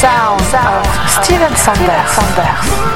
Sound of Steven Sanders.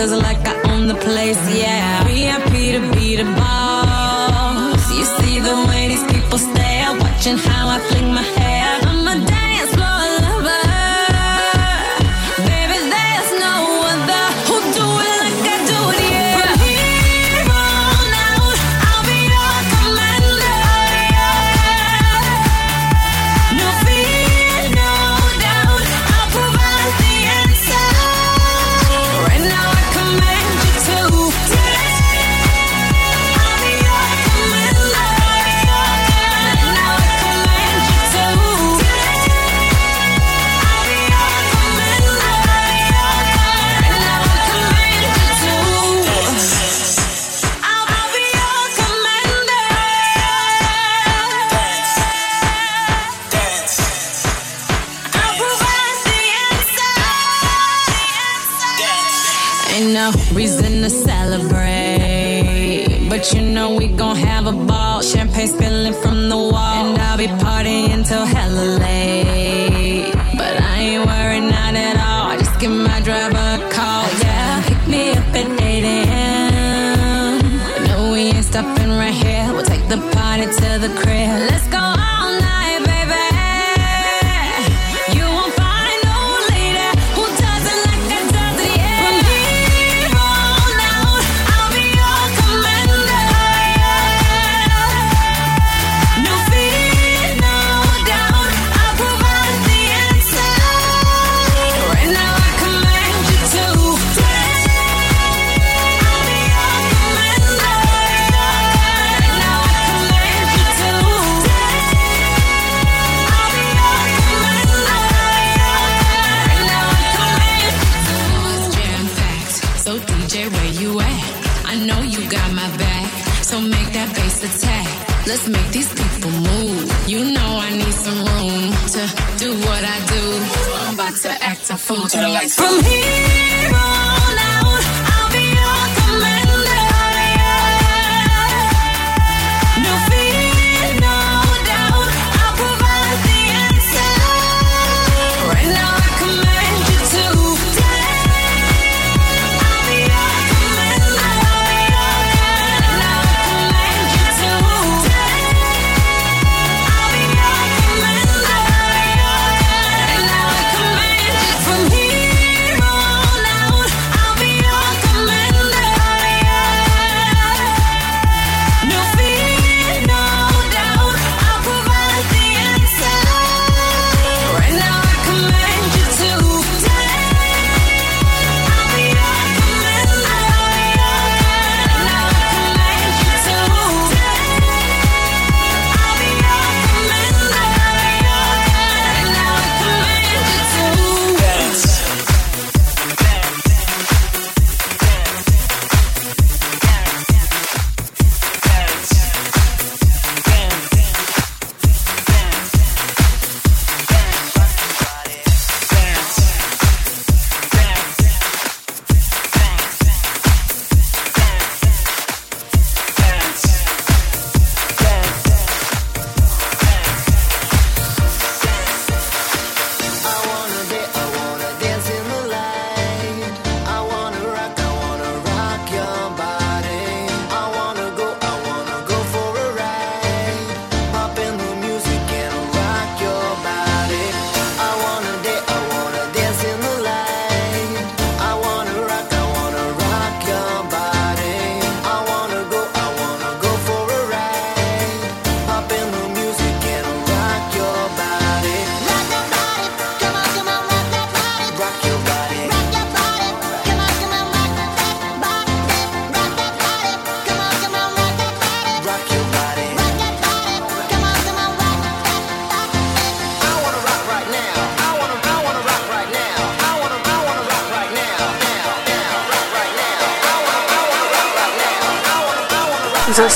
feels like I own the place, yeah. VIP to be the boss. You see the way these people stare, watching how I fling to the crazy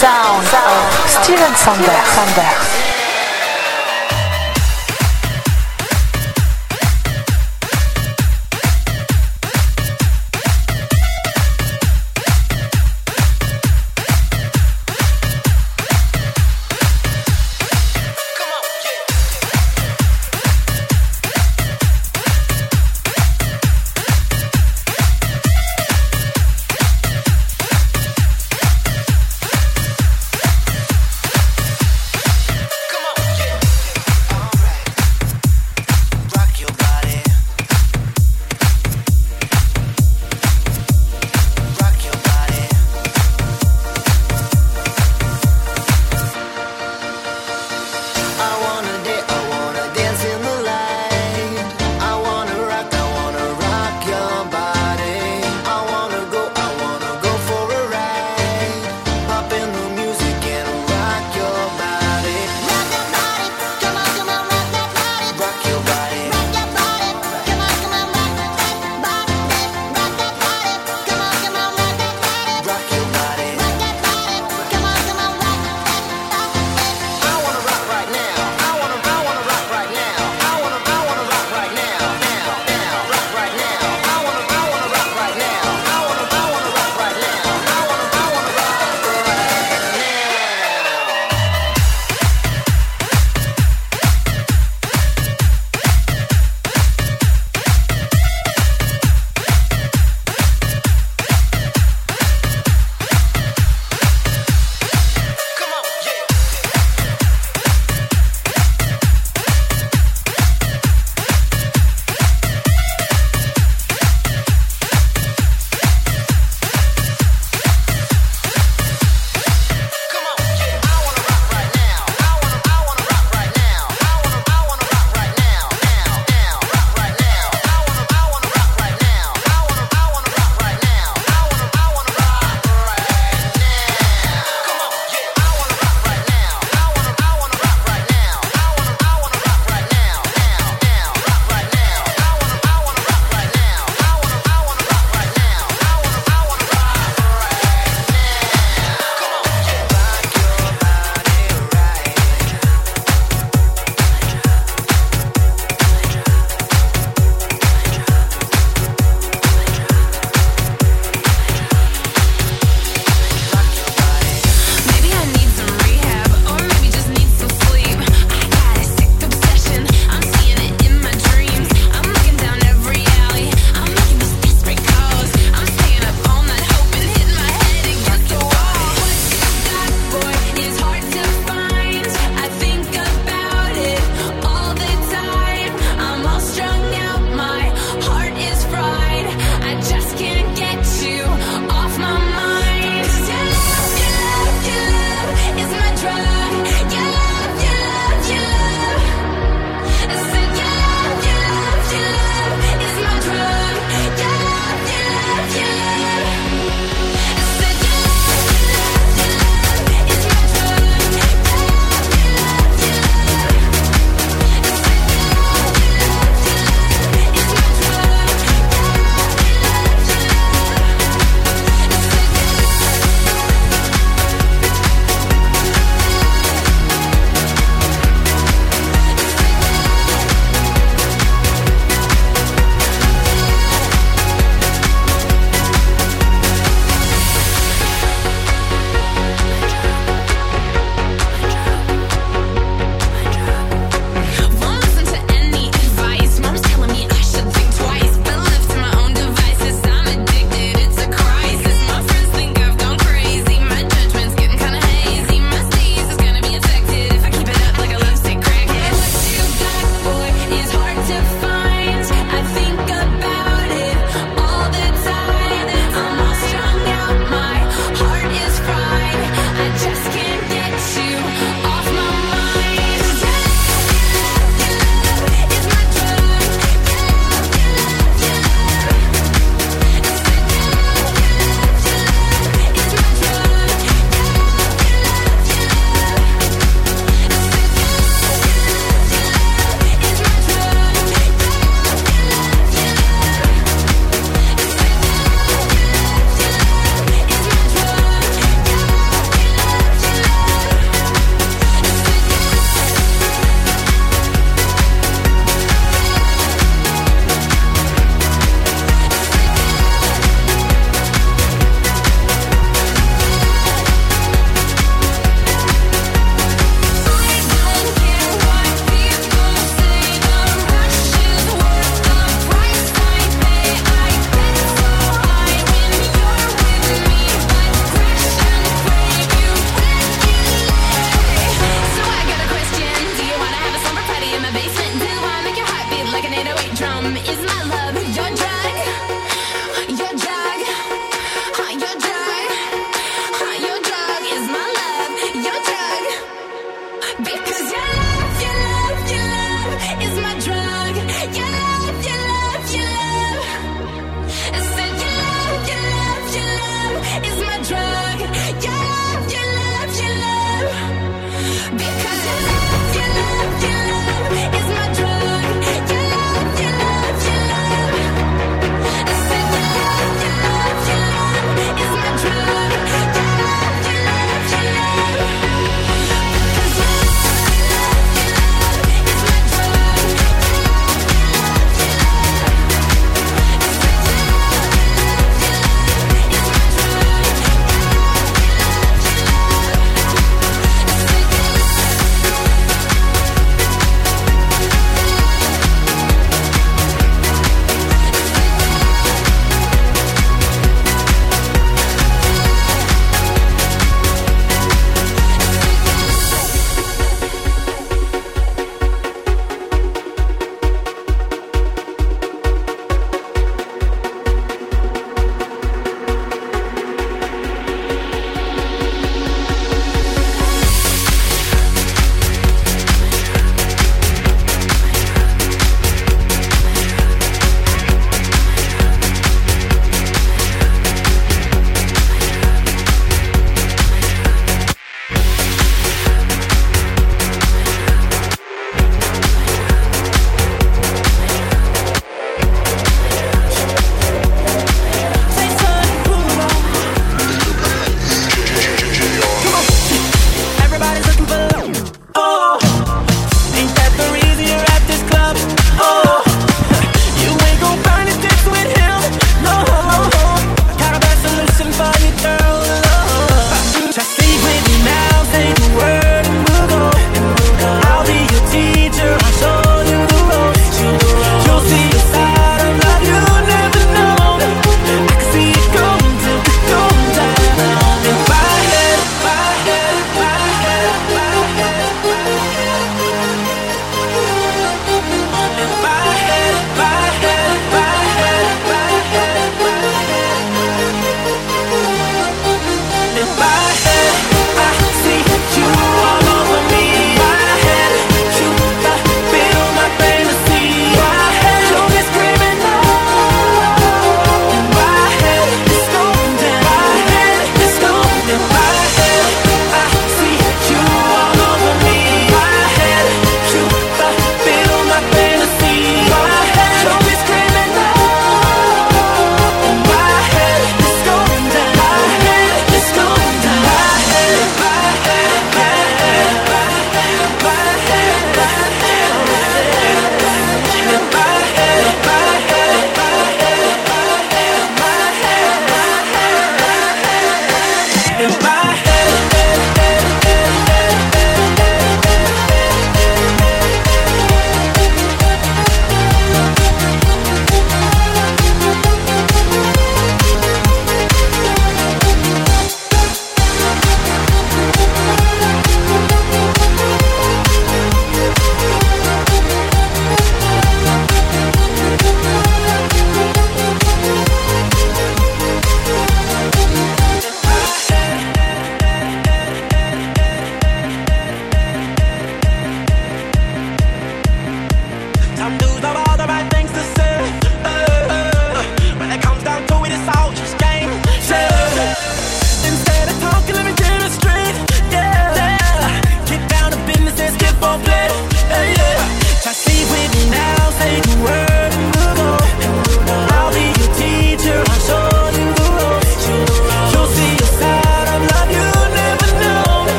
sound of Steven Sanders.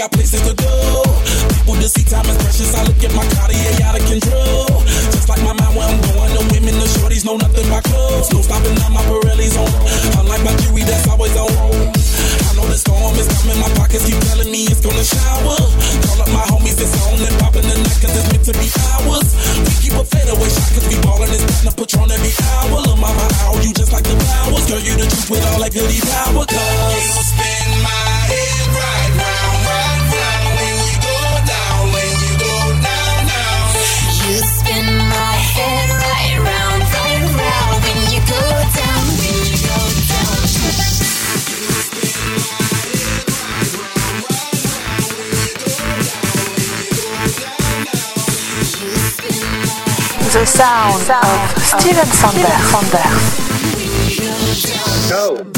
got places to go, People to see, time is precious. I look at my Cartier out of control. Just like my mind, where I'm going, the women, the shorties know nothing My clothes. No stopping on my Pirelli's on. Unlike my jewelry, that's always on. I know the storm is coming. My pockets keep telling me it's gonna shower. Call up my homies, it's on and popping the night 'cause it's meant to be ours. We keep a fadeaway shot 'cause we ballin' it's time to Patron every hour. Lil' mama, how you just like the flowers? Girl, you the truth with all that goody power. Cause The sound of Steven Sander. Go.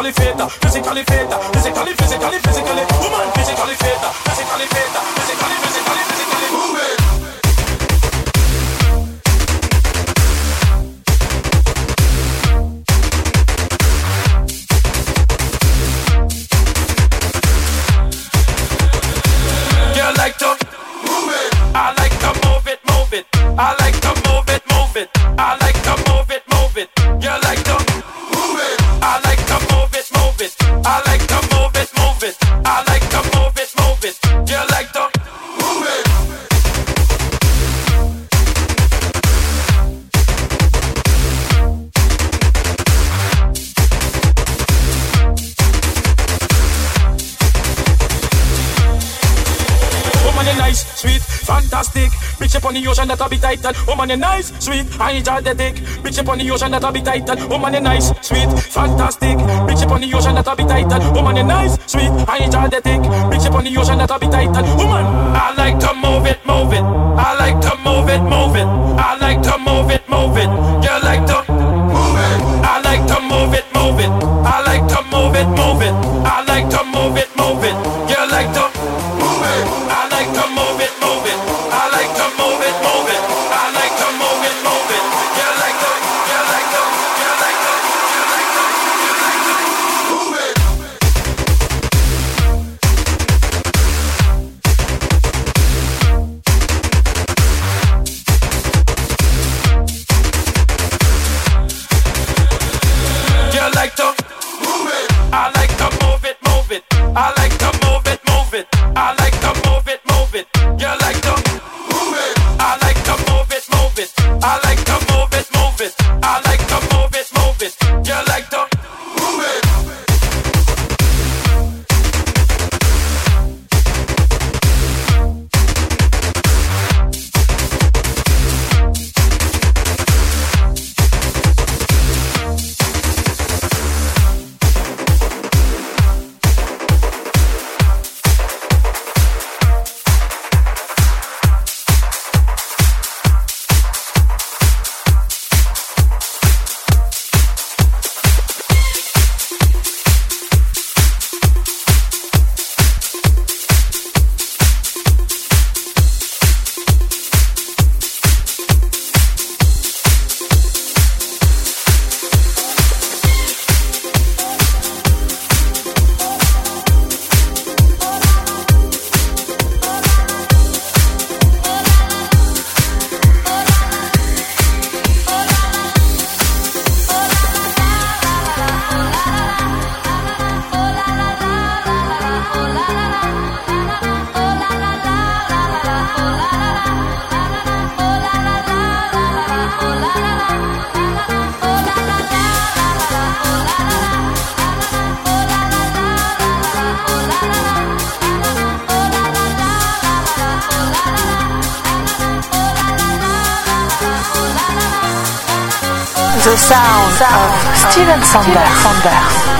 qualifié, je suis qualifié, woman you nice, sweet. I enjoy the dick. Bitch up the ocean that I be title. Woman you nice, sweet, fantastic. Bitch up on the ocean that'll be tight. Woman you nice, sweet. I enjoy the dick. Bitch up on the ocean that'll be tight. Woman, I like to move it, move it. I like to move it, move it. I like to move it, move it. You like to move it. I like to move it, move it. I like to move it, move it. I like to move it, move it. You like to move it. I like to move it. Sound of Steven Sanders.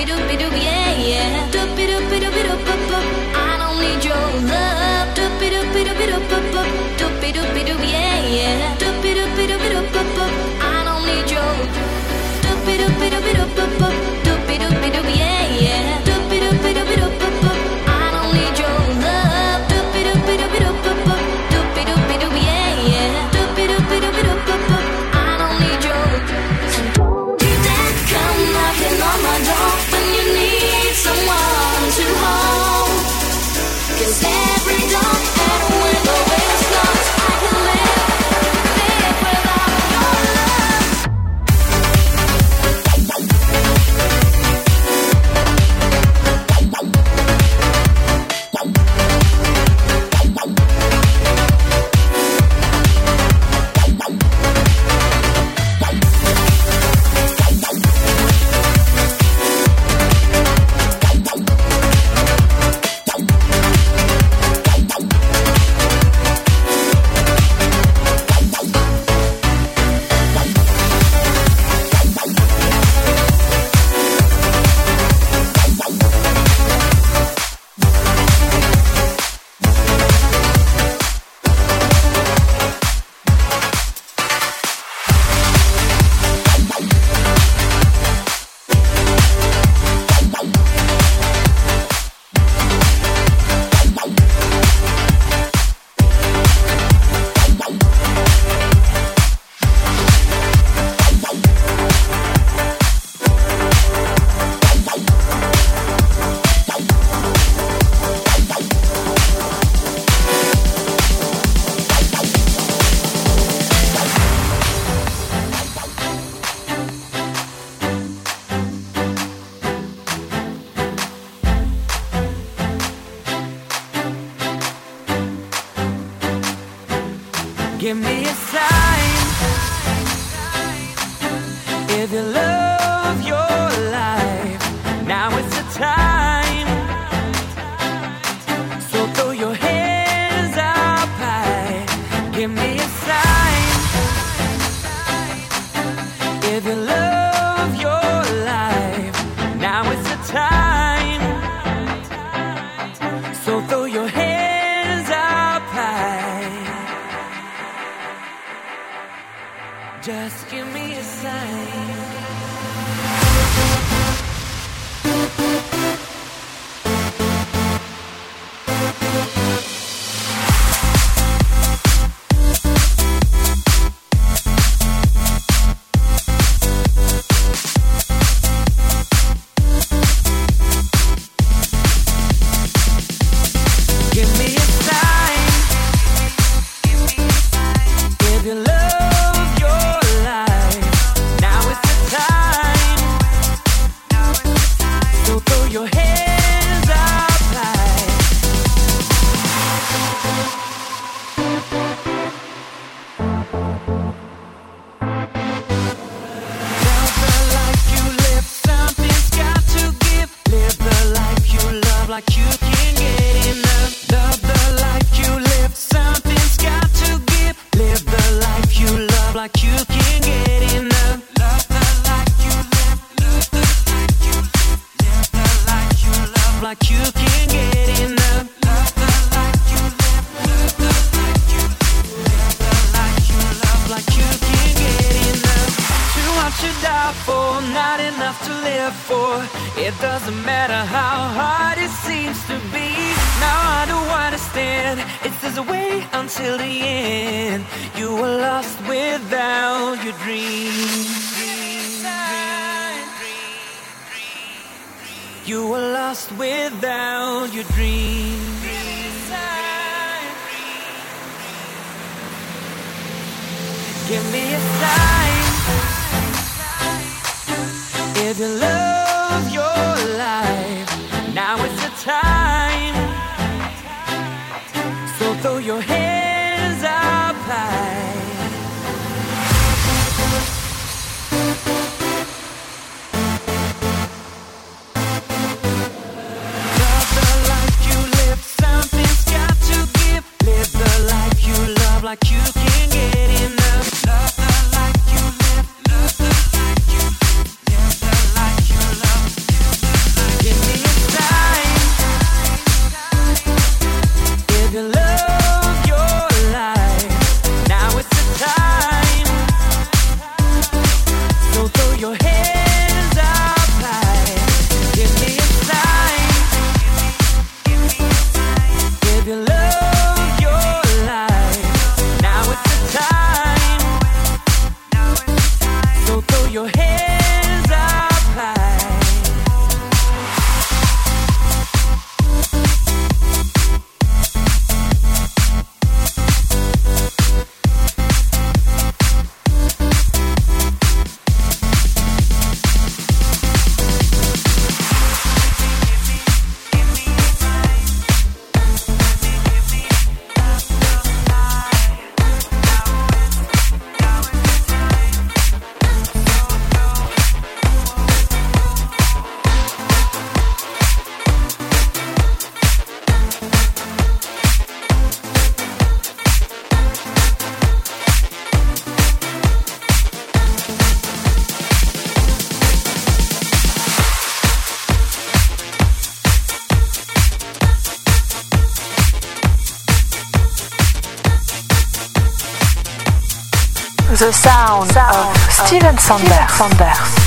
bidoo bidoo yeah. Steven Sanders.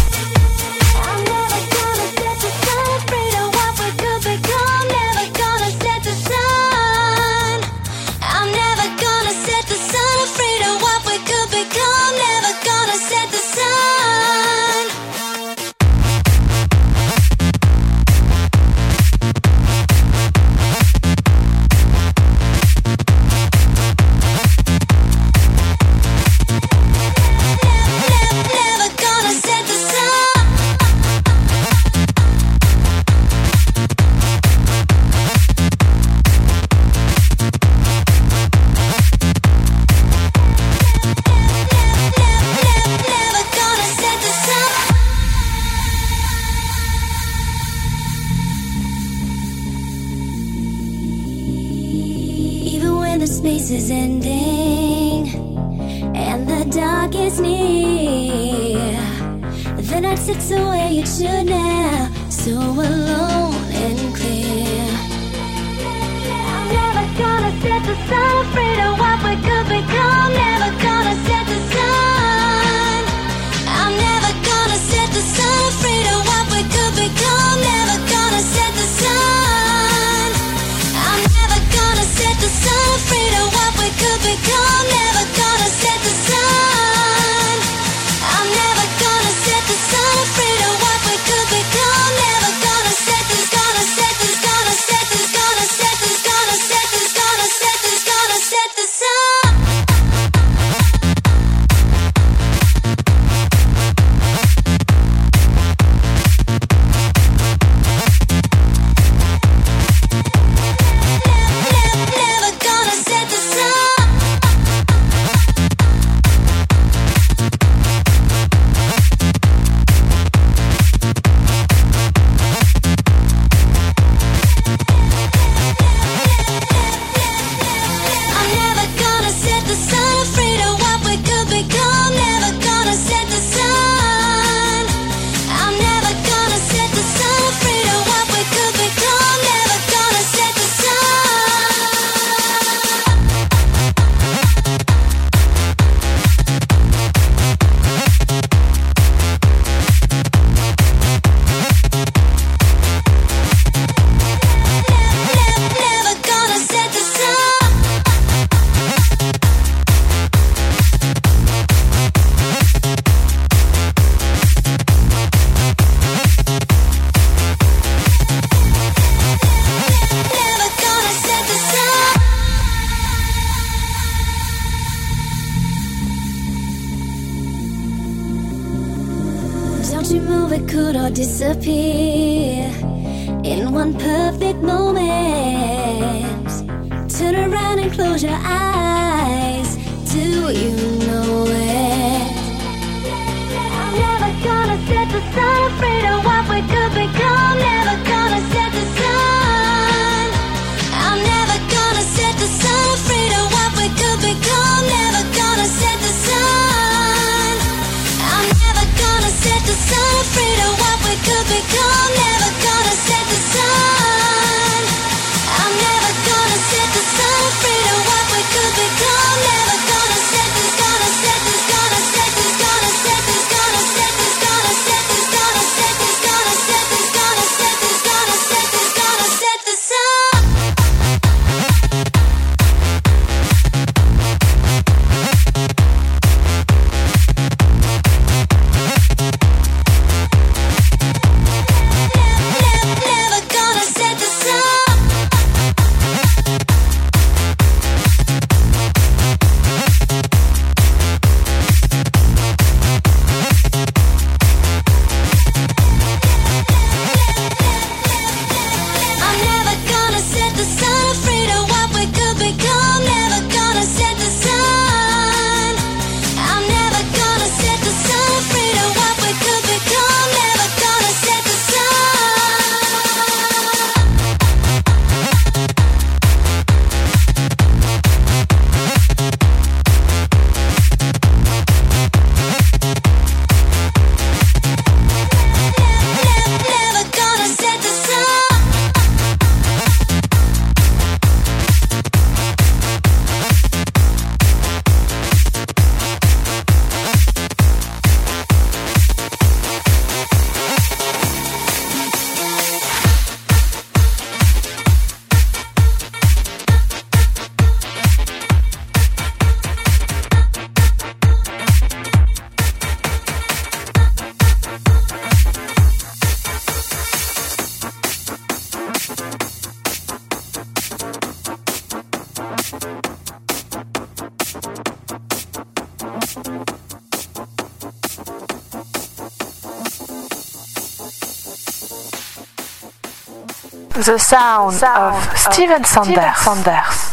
the sound, of, of Steven Sanders. Steven Sanders.